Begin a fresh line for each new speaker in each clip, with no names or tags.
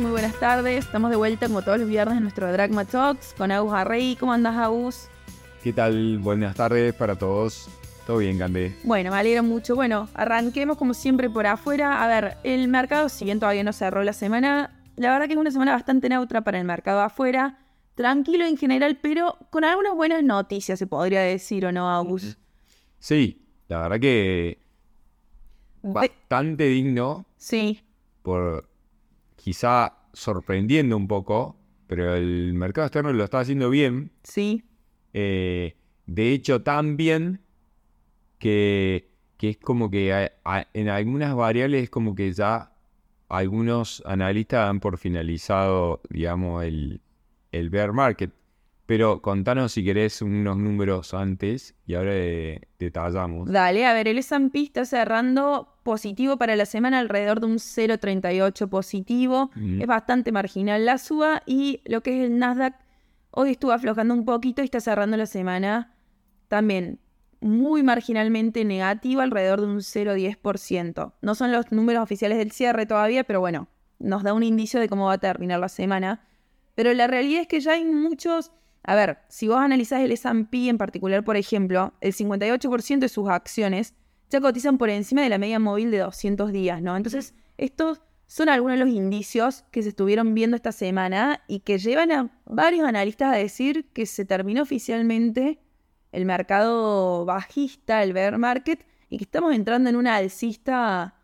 muy buenas tardes. Estamos de vuelta como todos los viernes en nuestro Dragma Talks con Agus Arrey. ¿Cómo andas, Agus?
¿Qué tal? Buenas tardes para todos. Todo bien, Gandé.
Bueno, me alegro mucho. Bueno, arranquemos como siempre por afuera. A ver, el mercado, si bien todavía no cerró la semana, la verdad que es una semana bastante neutra para el mercado afuera. Tranquilo en general, pero con algunas buenas noticias, se podría decir, ¿o no, Agus?
Sí, la verdad que bastante digno.
Sí.
Por quizá sorprendiendo un poco, pero el mercado externo lo está haciendo bien.
Sí.
Eh, de hecho, tan bien que, es como que en algunas variables es como que ya algunos analistas dan por finalizado, digamos, el, el bear market. Pero contanos si querés unos números antes y ahora detallamos.
Dale, a ver, el S&P está cerrando positivo para la semana alrededor de un 0,38 positivo. Es bastante marginal la suba y lo que es el Nasdaq hoy estuvo aflojando un poquito y está cerrando la semana también muy marginalmente negativo, alrededor de un 0,10%. No son los números oficiales del cierre todavía, pero bueno, nos da un indicio de cómo va a terminar la semana. Pero la realidad es que ya hay muchos a ver, si vos analizás el S&P en particular, por ejemplo, el 58% de sus acciones ya cotizan por encima de la media móvil de 200 días, ¿no? Entonces, estos son algunos de los indicios que se estuvieron viendo esta semana y que llevan a varios analistas a decir que se terminó oficialmente el mercado bajista, el bear market, y que estamos entrando en una alcista.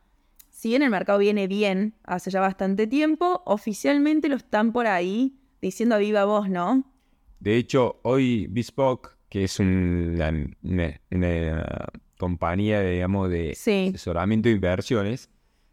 Si bien el mercado viene bien hace ya bastante tiempo, oficialmente lo están por ahí diciendo a viva voz, ¿no?
De hecho, hoy Bespoke, que es una, compañía, digamos, de asesoramiento de inversiones,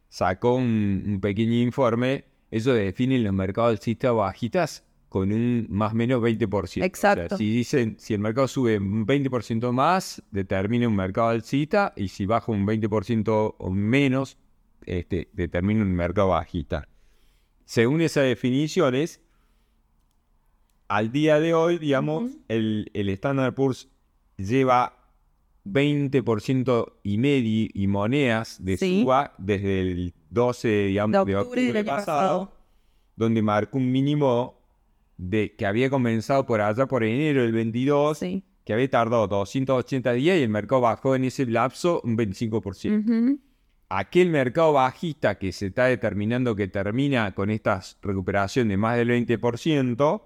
sacó un, pequeño informe. Eso define los mercados alcistas bajitas con un más o menos 20%.
Exacto.
si dicen, si el mercado sube un 20% más, determina un mercado alcista, y si baja un 20% o menos, este, determina un mercado bajista. Según esas definiciones, al día de hoy, digamos, el, el Standard Poor's lleva 20% y medio y monedas de suba desde el 12 digamos, de octubre, del pasado, donde marcó un mínimo de que había comenzado por allá por enero del 22, que había tardado 280 días y el mercado bajó en ese lapso un 25%. Aquel mercado bajista que se está determinando que termina con esta recuperación de más del 20%,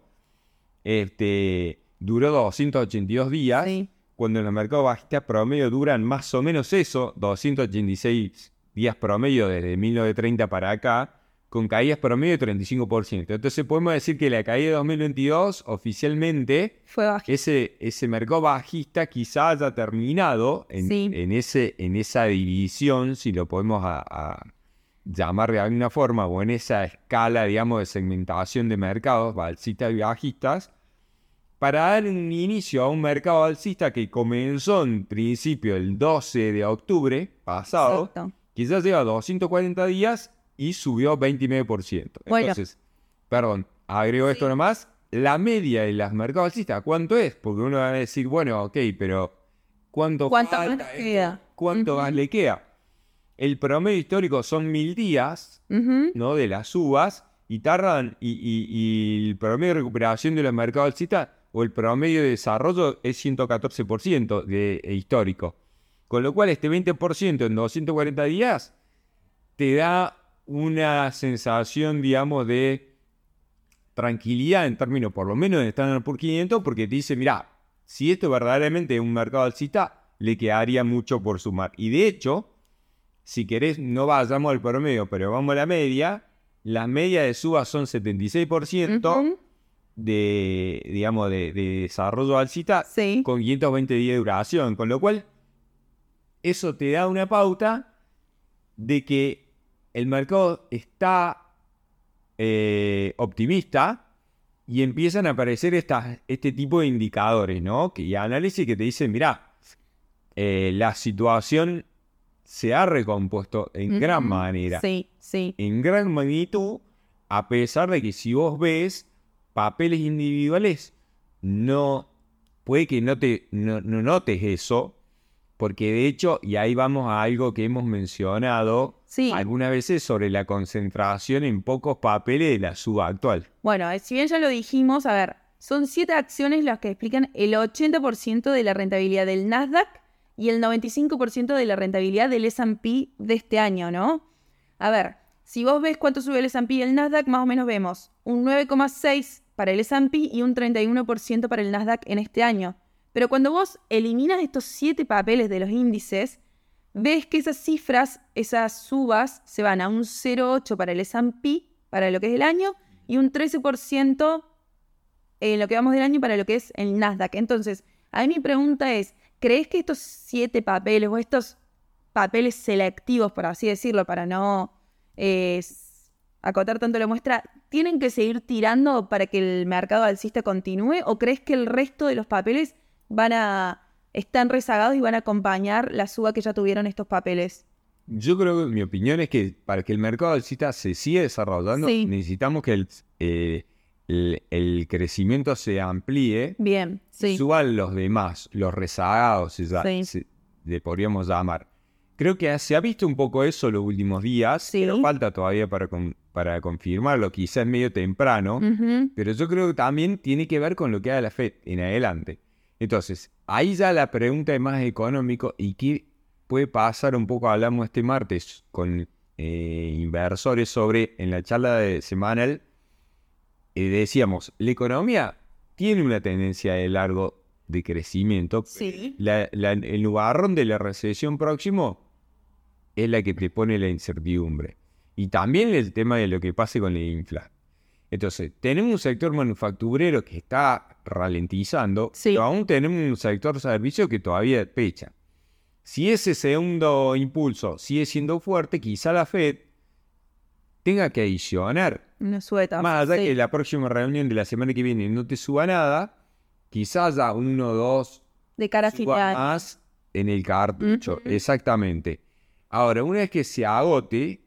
este, duró 282 días, cuando en los mercados bajistas promedio duran más o menos eso, 286 días promedio desde 1930 para acá, con caídas promedio de 35%. Entonces podemos decir que la caída de 2022 oficialmente,
Fue
ese, ese mercado bajista quizá haya terminado en, ese, en esa división, si lo podemos llamar de alguna forma, o en esa escala, digamos, de segmentación de mercados, balsistas y bajistas, para dar un inicio a un mercado alcista que comenzó en principio el 12 de octubre pasado, que ya lleva 240 días y subió 29%. Entonces, perdón, agrego esto nomás, la media de las mercados alcistas, ¿cuánto es? Porque uno va a decir, bueno, ok, pero ¿cuánto
falta más le queda?
¿Cuánto más le queda? El promedio histórico son mil días, ¿no? De las uvas, y tardan, y, y, el promedio de recuperación de los mercados alcistas o el promedio de desarrollo es 114% de, e histórico. Con lo cual este 20% en 240 días te da una sensación, digamos, de tranquilidad en términos por lo menos de Standard por 500 porque te dice, mira, si esto verdaderamente es un mercado alcista, le quedaría mucho por sumar. Y de hecho, si querés, no vayamos al promedio, pero vamos a la media, la media de suba son 76%, de, digamos, de, desarrollo alcista con 520 días de duración. Con lo cual, eso te da una pauta de que el mercado está eh, optimista y empiezan a aparecer estas, este tipo de indicadores, ¿no? Que, y análisis que te dicen, mira, eh, la situación se ha recompuesto en gran manera.
Sí, sí.
En gran magnitud, a pesar de que si vos ves papeles individuales, no, puede que no, te, no, notes eso, porque de hecho, y ahí vamos a algo que hemos mencionado
Sí.
algunas veces sobre la concentración en pocos papeles de la suba actual.
Bueno, eh, si bien ya lo dijimos, a ver, son siete acciones las que explican el 80% de la rentabilidad del Nasdaq y el 95% de la rentabilidad del S&P de este año, ¿no? A ver, si vos ves cuánto sube el S&P y el Nasdaq, más o menos vemos un 9,6 para el S&P y un 31% para el Nasdaq en este año. Pero cuando vos eliminas estos siete papeles de los índices, ves que esas cifras, esas subas, se van a un 0,8 para el S&P, para lo que es el año, y un 13% en lo que vamos del año para lo que es el Nasdaq. Entonces, a mi pregunta es, ¿crees que estos siete papeles o estos papeles selectivos, por así decirlo, para no eh, acotar tanto la muestra, tienen que seguir tirando para que el mercado alcista continúe? ¿O crees que el resto de los papeles van a están rezagados y van a acompañar la suba que ya tuvieron estos papeles?
Yo creo que mi opinión es que para que el mercado alcista se siga desarrollando,
Sí.
necesitamos que el, eh, el- el crecimiento se amplíe,
Bien, sí.
suban los demás, los rezagados, se, ya-
Sí.
se- le podríamos llamar. Creo que se ha visto un poco eso los últimos días,
Sí.
pero falta todavía para, con- para confirmarlo, quizás es medio temprano, pero yo creo que también tiene que ver con lo que haga la FED en adelante. Entonces, ahí ya la pregunta es más económico y qué puede pasar un poco, hablamos este martes con eh, inversores sobre, en la charla de semanal, eh, decíamos, la economía tiene una tendencia de largo de crecimiento.
Sí.
La- la- el nubarrón de la recesión próximo es la que te pone la incertidumbre. Y también el tema de lo que pase con la inflación. Entonces, tenemos un sector manufacturero que está ralentizando,
Sí.
pero aún tenemos un sector servicio que todavía despecha. Si ese segundo impulso sigue siendo fuerte, quizá la Fed tenga que adicionar.
Una sueta.
Más allá
sí.
que la próxima reunión de la semana que viene no te suba nada, quizás haya uno o dos
De cara
suba más en el cartucho. Exactamente. Ahora, una vez que se agote,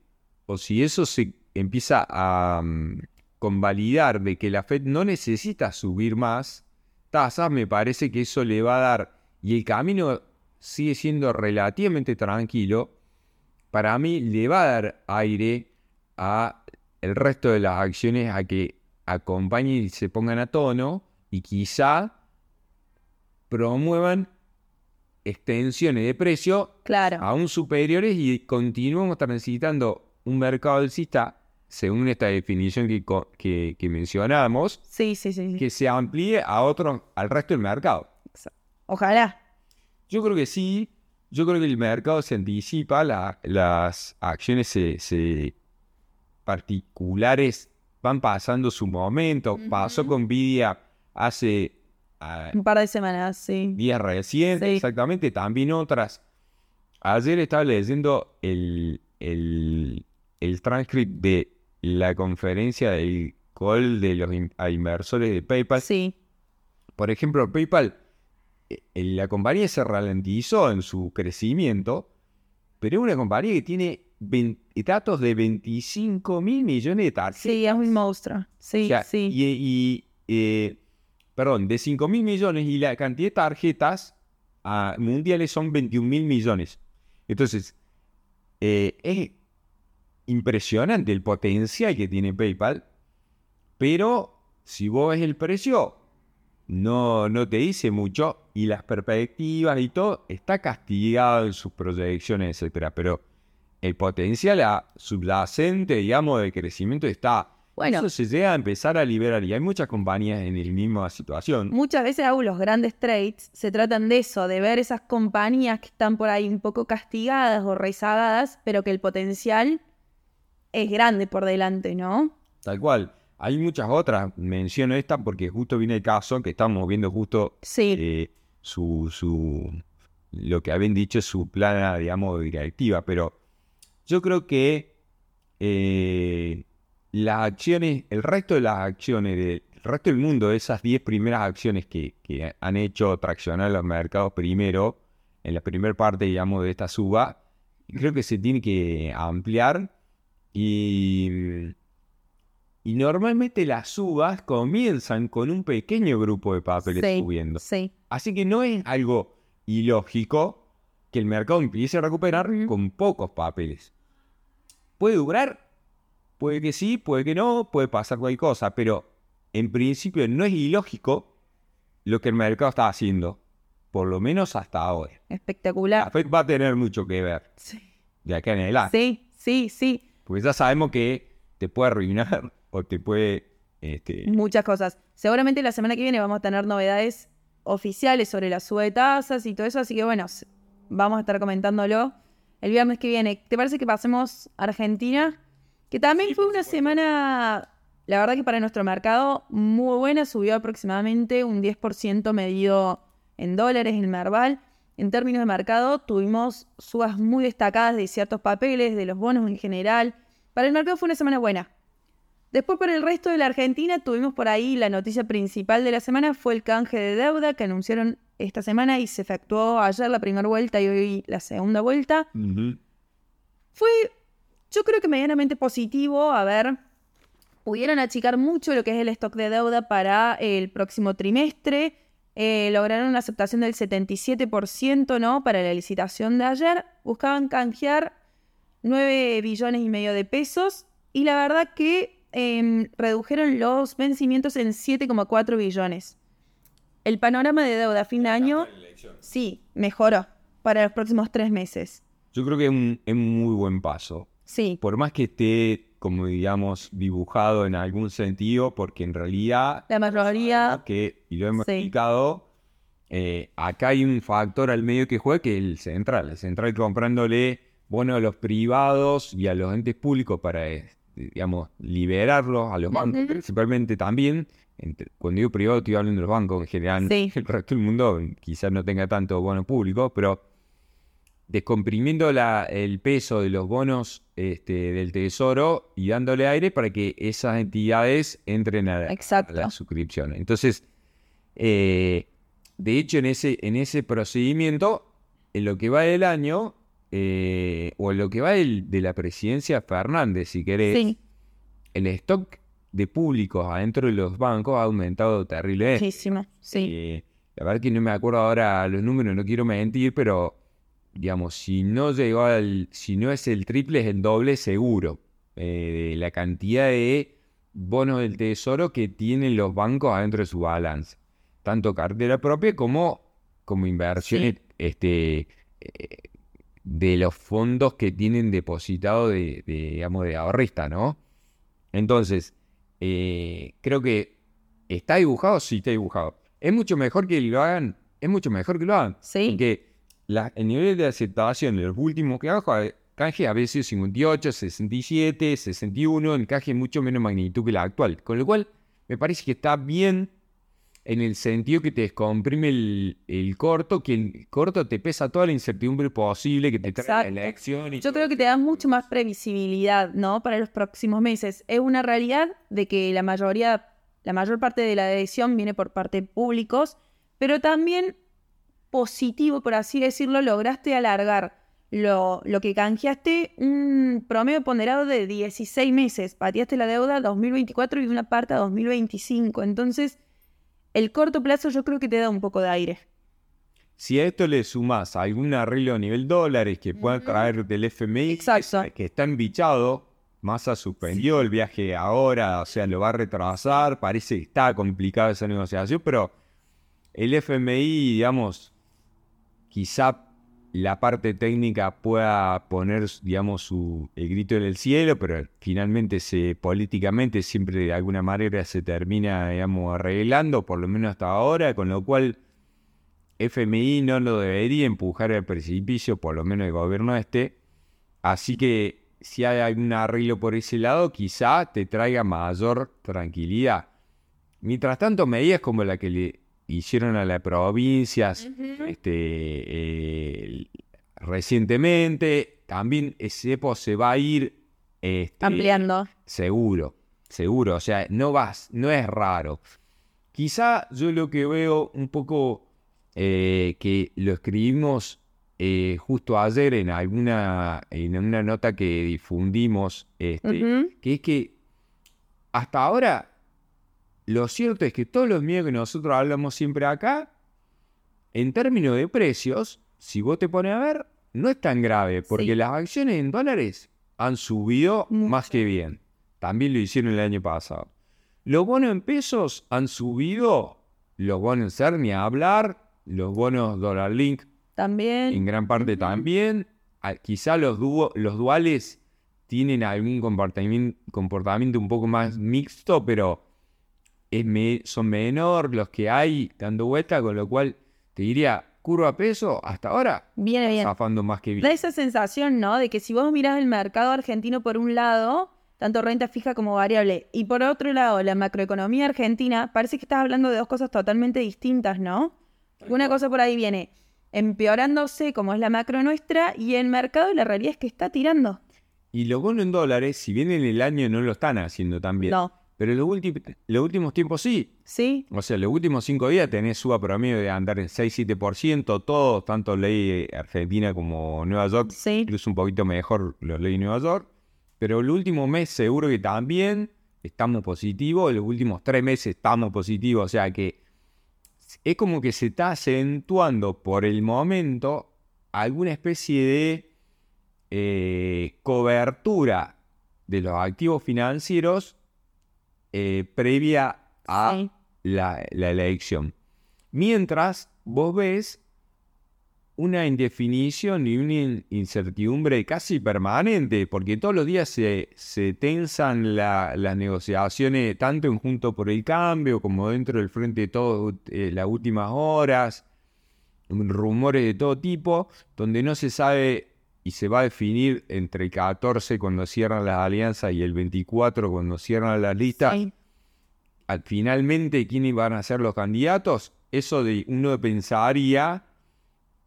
o si eso se empieza a mm, convalidar de que la Fed no necesita subir más tasas, me parece que eso le va a dar, y el camino sigue siendo relativamente tranquilo, para mí le va a dar aire a el resto de las acciones a que acompañen y se pongan a tono y quizá promuevan extensiones de precio
Claro.
aún superiores y continuamos transitando un mercado alcista, según esta definición que, que, que mencionamos,
Sí, sí, sí. sí.
que se amplíe a otro, al resto del mercado.
Ojalá.
Yo creo que sí, yo creo que el mercado se anticipa, la- las acciones se, se- particulares van pasando su momento. Pasó con Nvidia hace ah,
Un par de semanas, sí.
días recientes,
Sí.
exactamente, también otras. Ayer estaba leyendo el, el, el transcript de la conferencia del call de los in- a inversores de PayPal.
Sí.
Por ejemplo, PayPal, eh, eh, la compañía se ralentizó en su crecimiento, pero es una compañía que tiene datos de 25 mil millones de tarjetas.
Sí, es un monstruo. Sí,
O sea,
sí.
Y, y, eh, perdón, de 5 mil millones y la cantidad de tarjetas ah, mundiales son 21 mil millones. Entonces, eh, es impresionante el potencial que tiene PayPal, pero si vos ves el precio, no, no te dice mucho y las perspectivas y todo está castigado en sus proyecciones, etcétera, pero el potencial subyacente, digamos, de crecimiento está.
Bueno.
Eso se llega a empezar a liberar y hay muchas compañías en la misma situación.
Muchas veces hago los grandes trades, se tratan de eso, de ver esas compañías que están por ahí un poco castigadas o rezagadas, pero que el potencial es grande por delante, ¿no?
Tal cual. Hay muchas otras, menciono esta porque justo viene el caso que estamos viendo justo
Sí,
eh, su, su, lo que habían dicho su plana, digamos, directiva, pero yo creo que eh, las acciones, el resto de las acciones, del el resto del mundo, esas 10 primeras acciones que, que han hecho traccionar los mercados primero, en la primera parte, digamos, de esta suba, creo que se tiene que ampliar y, y normalmente las subas comienzan con un pequeño grupo de papeles
sí,
subiendo.
sí.
Así que no es algo ilógico que el mercado empiece a recuperar con pocos papeles. puede durar, puede que sí, puede que no, puede pasar cualquier cosa, pero en principio no es ilógico lo que el mercado está haciendo, por lo menos hasta ahora.
Espectacular.
La Fed va a tener mucho que ver
Sí,
de acá en adelante,
sí, sí. sí.
porque ya sabemos que te puede arruinar o te puede... Este,
Muchas cosas. Seguramente la semana que viene vamos a tener novedades oficiales sobre la suba de tasas y todo eso, así que bueno, vamos a estar comentándolo el viernes que viene. ¿Te parece que pasemos a Argentina? Que también fue una semana, la verdad que para nuestro mercado muy buena, subió aproximadamente un 10% medido en dólares en Merval. En términos de mercado, tuvimos subas muy destacadas de ciertos papeles, de los bonos en general. Para el mercado fue una semana buena. Después, para el resto de la Argentina, tuvimos por ahí la noticia principal de la semana, fue el canje de deuda que anunciaron esta semana y se efectuó ayer la primera vuelta y hoy la segunda vuelta. Fue, yo creo que medianamente positivo. A ver, pudieron achicar mucho lo que es el stock de deuda para el próximo trimestre. Eh, lograron una aceptación del 77%, ¿no? Para la licitación de ayer. Buscaban canjear 9 billones y medio de pesos. Y la verdad que em, redujeron los vencimientos en 7,4 billones. El panorama de deuda a fin de año, sí, mejoró para los próximos tres meses.
Yo creo que es un, es un muy buen paso.
Sí,
Por más que esté, como digamos, dibujado en algún sentido, porque en realidad
la mayoría
que, y lo hemos
Sí.
explicado, eh, acá hay un factor al medio que juega que es el central. El central comprándole bonos a los privados y a los entes públicos para, eh, digamos, liberarlos a los bancos, principalmente también. Entre- cuando digo privado, estoy hablando de los bancos en general.
Sí.
El resto del mundo quizás no tenga tanto bono público, pero descomprimiendo la- el peso de los bonos este, del tesoro y dándole aire para que esas entidades entren a, la-
Exacto.
a la suscripción. Entonces, eh, de hecho, en ese, en ese procedimiento, en lo que va del año, eh, o en lo que va del- de la presidencia Fernández, si querés,
sí,
el stock de públicos adentro de los bancos ha aumentado terriblemente.
muchísimo, sí,
Eh, la verdad que no me acuerdo ahora los números, no quiero mentir, pero digamos, si no llegó al, si no es el triple, es el doble seguro. eh, de la cantidad de bonos del tesoro que tienen los bancos adentro de su balance. Tanto cartera propia como, como inversiones este, eh, de los fondos que tienen depositado de, de, digamos, de ahorrista, ¿no? Entonces, eh, creo que está dibujado, sí está dibujado. Es mucho mejor que lo hagan, es mucho mejor que lo hagan.
Sí.
Porque la- el nivel de aceptación de los últimos que abajo, canje a veces 58, 67, 61, en canje mucho menos magnitud que la actual. Con lo cual, me parece que está bien en el sentido que te descomprime el, el corto, que el corto te pesa toda la incertidumbre posible que te trae la elección. Y
Yo creo que te da mucho más previsibilidad, ¿no? Para los próximos meses. Es una realidad de que la mayoría, la mayor parte de la adhesión viene por parte de públicos, pero también positivo, por así decirlo, lograste alargar lo, lo que canjeaste un promedio ponderado de 16 meses. Pateaste la deuda a 2024 y una parte a 2025. Entonces, el corto plazo yo creo que te da un poco de aire.
Si a esto le sumas algún arreglo a nivel dólares que pueda
Ujú.
traer del FMI,
Exacto.
que está embichado, Massa suspendió el viaje ahora, o sea, lo va a retrasar, parece que está complicada esa negociación, pero el FMI, digamos, quizá la parte técnica pueda poner, digamos, su, el grito en el cielo, pero finalmente se, políticamente siempre de alguna manera se termina, digamos, arreglando, por lo menos hasta ahora, con lo cual FMI no lo debería empujar al precipicio, por lo menos el gobierno este. Así que si hay algún arreglo por ese lado, quizá te traiga mayor tranquilidad. Mientras tanto, medidas como la que le hicieron a las provincias este, eh, recientemente, también ese EPO se va a ir este,
Ampliando.
Seguro, seguro. O sea, no vas, no es raro. Quizá yo lo que veo un poco eh, que lo escribimos eh, justo ayer en alguna en una nota que difundimos, este, que es que hasta ahora lo cierto es que todos los miedos que nosotros hablamos siempre acá, en términos de precios, si vos te pones a ver, no es tan grave, porque
Sí.
las acciones en dólares han subido más que bien. También lo hicieron el año pasado. Los bonos en pesos han subido, los bonos en ser ni a hablar, los bonos dólar link
También.
en gran parte también. Ah, Quizá los, duales tienen algún comportamiento, comportamiento un poco más mixto, pero es me- son menor los que hay dando vuelta, con lo cual te diría, curva peso, hasta ahora,
Viene bien.
zafando más que bien.
Da esa sensación, ¿no? De que si vos mirás el mercado argentino por un lado, tanto renta fija como variable, y por otro lado la macroeconomía argentina, parece que estás hablando de dos cosas totalmente distintas, ¿no? Una cosa por ahí viene empeorándose como es la macro nuestra y el mercado la realidad es que está tirando.
Y los bonos en dólares, si bien en el año no lo están haciendo tan bien,
No.
Pero en los, últimos- los últimos tiempos sí.
¿Sí?
O sea, los últimos cinco días tenés suba promedio de andar en 6-7%, todos, tanto ley Argentina como Nueva York,
Sí.
incluso un poquito mejor los ley Nueva York. Pero el último mes seguro que también estamos positivos, los últimos tres meses estamos positivos, o sea que es como que se está acentuando por el momento alguna especie de eh, cobertura de los activos financieros eh, previa a
Sí.
la, la elección. Mientras vos ves una indefinición y una in- incertidumbre casi permanente, porque todos los días se, se tensan la- las negociaciones, tanto en Junto por el Cambio como dentro del Frente de Todos eh, las últimas horas, rumores de todo tipo, donde no se sabe y se va a definir entre el 14 cuando cierran las alianzas y el 24 cuando cierran las listas
Sí.
al- finalmente quiénes van a ser los candidatos, eso de uno pensaría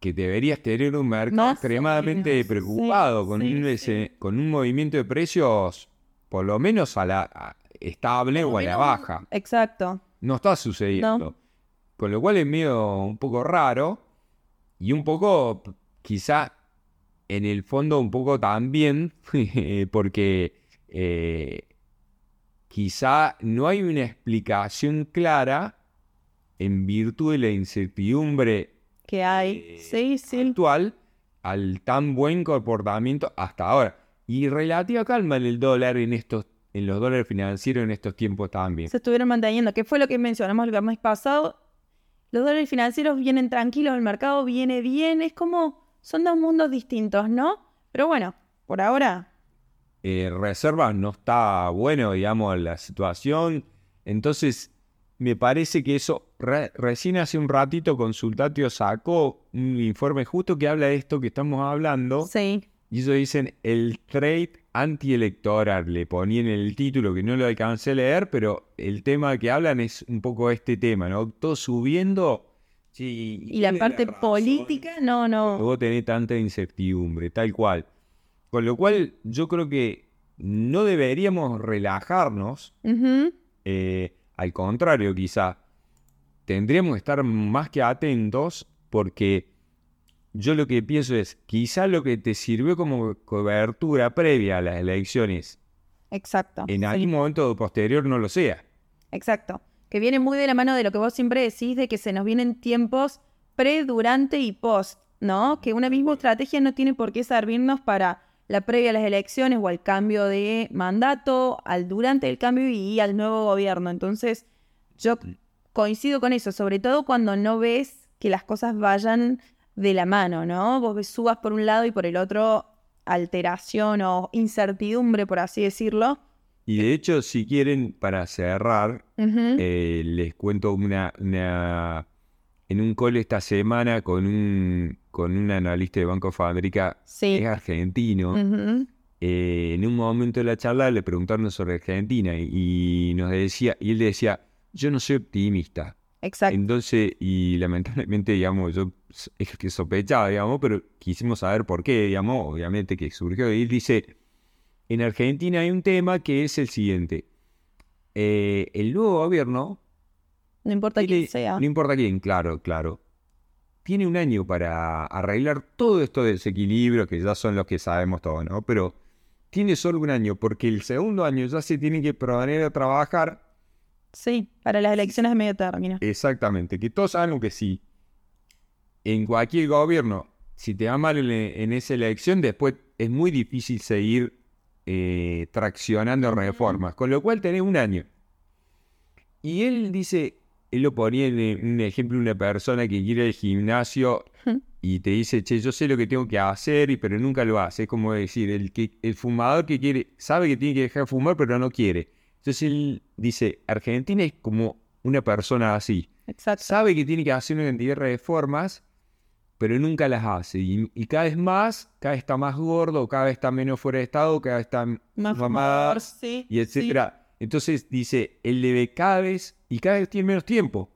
que deberías tener un mercado
No
extremadamente
sí,
preocupado con, un, ese- con un movimiento de precios por lo menos a la a- estable o a la baja.
Exacto.
No está sucediendo.
No.
Con lo cual es medio un poco raro y un poco quizá en el fondo un poco también porque eh, quizá no hay una explicación clara en virtud de la incertidumbre
Que hay.
eh,
Sí, sí.
actual al tan buen comportamiento hasta ahora. Y relativa calma en el dólar en estos en los dólares financieros en estos tiempos también.
se estuvieron manteniendo, que fue lo que mencionamos el viernes pasado. Los dólares financieros vienen tranquilos, el mercado viene bien, es como, son dos mundos distintos, ¿no? Pero bueno, por ahora,
eh, reservas no está bueno, digamos, la situación. Entonces, me parece que eso, re- recién hace un ratito Consultatio sacó un informe justo que habla de esto que estamos hablando.
sí,
Y ellos dicen el trade antielectoral. Le ponían en el título que no lo alcancé a leer, pero el tema que hablan es un poco este tema, ¿no? Todo subiendo. Sí,
y la parte
razón
política, no, no.
vos tenés tanta incertidumbre, tal cual. Con lo cual, yo creo que no deberíamos relajarnos, eh, al contrario, quizá tendríamos que estar más que atentos porque yo lo que pienso es, quizá lo que te sirvió como cobertura previa a las elecciones,
Exacto.
en
sí,
algún momento posterior no lo sea.
Exacto. Que viene muy de la mano de lo que vos siempre decís, de que se nos vienen tiempos pre, durante y post, ¿no? Que una misma estrategia no tiene por qué servirnos para la previa a las elecciones o al cambio de mandato, al durante el cambio y al nuevo gobierno. Entonces, yo coincido con eso, sobre todo cuando no ves que las cosas vayan de la mano, ¿no? Vos ves subas por un lado y por el otro alteración o incertidumbre, por así decirlo.
Y de hecho, si quieren, para cerrar. Eh, les cuento una, una- en un call esta semana con un con un analista de Banco Fábrica,
Sí.
es argentino. Eh, en un momento de la charla le preguntaron sobre Argentina y, y nos decía, y él decía, yo no soy optimista.
Exacto.
Entonces, y lamentablemente, digamos, yo es que sospechaba, digamos, pero quisimos saber por qué, digamos, obviamente que surgió. Y él dice, en Argentina hay un tema que es el siguiente. Eh, el nuevo gobierno
No importa quién
tiene-
sea.
No importa quién, claro, claro. Tiene un año para arreglar todo esto de desequilibrio, que ya son los que sabemos todo, ¿no? Pero tiene solo un año, porque el segundo año ya se tiene que poner a trabajar.
Sí, para las elecciones de medio término.
Exactamente, que todos sabemos que sí. En cualquier gobierno, si te va mal en, en esa elección, después es muy difícil seguir eh, traccionando reformas, con lo cual tenés un año. Y él dice, él lo ponía en un ejemplo una persona que quiere al gimnasio y te dice, che, yo sé lo que tengo que hacer, pero nunca lo hace. Es como decir, el, que, el fumador que quiere, sabe que tiene que dejar de fumar, pero no quiere. Entonces él dice, Argentina es como una persona así.
Exacto.
Sabe que tiene que hacer una cantidad de reformas, pero nunca las hace. Y, cada vez más, cada vez está más gordo, cada vez está menos fuera de estado, cada vez está más mamado, y etcétera. Entonces dice, él debe cada vez, y cada vez tiene menos tiempo.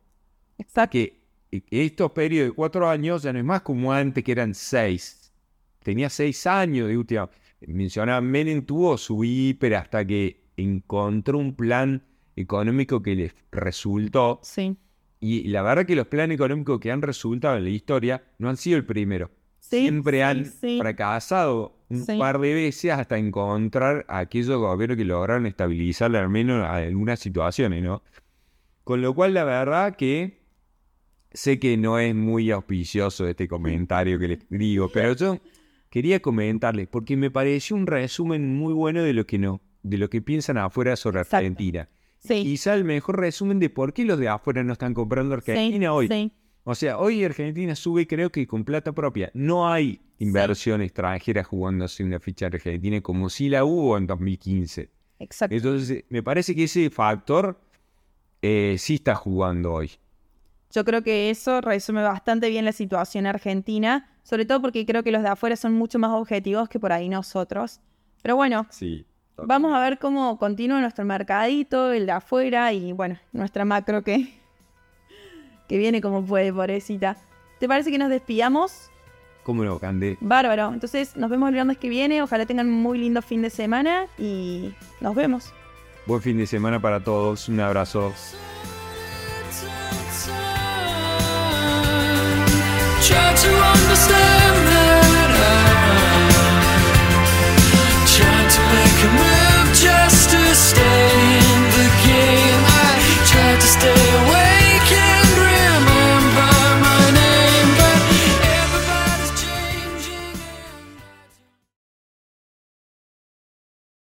Exacto.
Que estos periodos de cuatro años ya no es más como antes que eran seis. Tenía seis años de última. Mencionaba, Menem tuvo su hiper hasta que encontró un plan económico que le resultó.
Sí.
Y la verdad que los planes económicos que han resultado en la historia no han sido el primero. Siempre han fracasado un par de veces hasta encontrar a aquellos gobiernos que lograron estabilizar al menos en algunas situaciones, ¿no? Con lo cual, la verdad que sé que no es muy auspicioso este comentario que les digo, pero yo quería comentarles porque me pareció un resumen muy bueno de lo que no, de lo que piensan afuera sobre Argentina. Sí. Quizá el mejor resumen de por qué los de afuera no están comprando Argentina hoy. O sea, hoy Argentina sube creo que con plata propia. No hay inversión extranjera jugándose una ficha argentina como si la hubo en 2015.
Exacto.
Entonces, me parece que ese factor eh, sí está jugando hoy.
Yo creo que eso resume bastante bien la situación argentina, sobre todo porque creo que los de afuera son mucho más objetivos que por ahí nosotros. Pero bueno,
sí.
Vamos a ver cómo continúa nuestro mercadito, el de afuera y bueno, nuestra macro que, que viene como puede, pobrecita. ¿Te parece que nos despidamos?
¿Cómo no, Cande?
Bárbaro. Entonces nos vemos el viernes que viene. Ojalá tengan un muy lindo fin de semana y nos vemos.
Buen fin de semana para todos. Un abrazo. Try to stay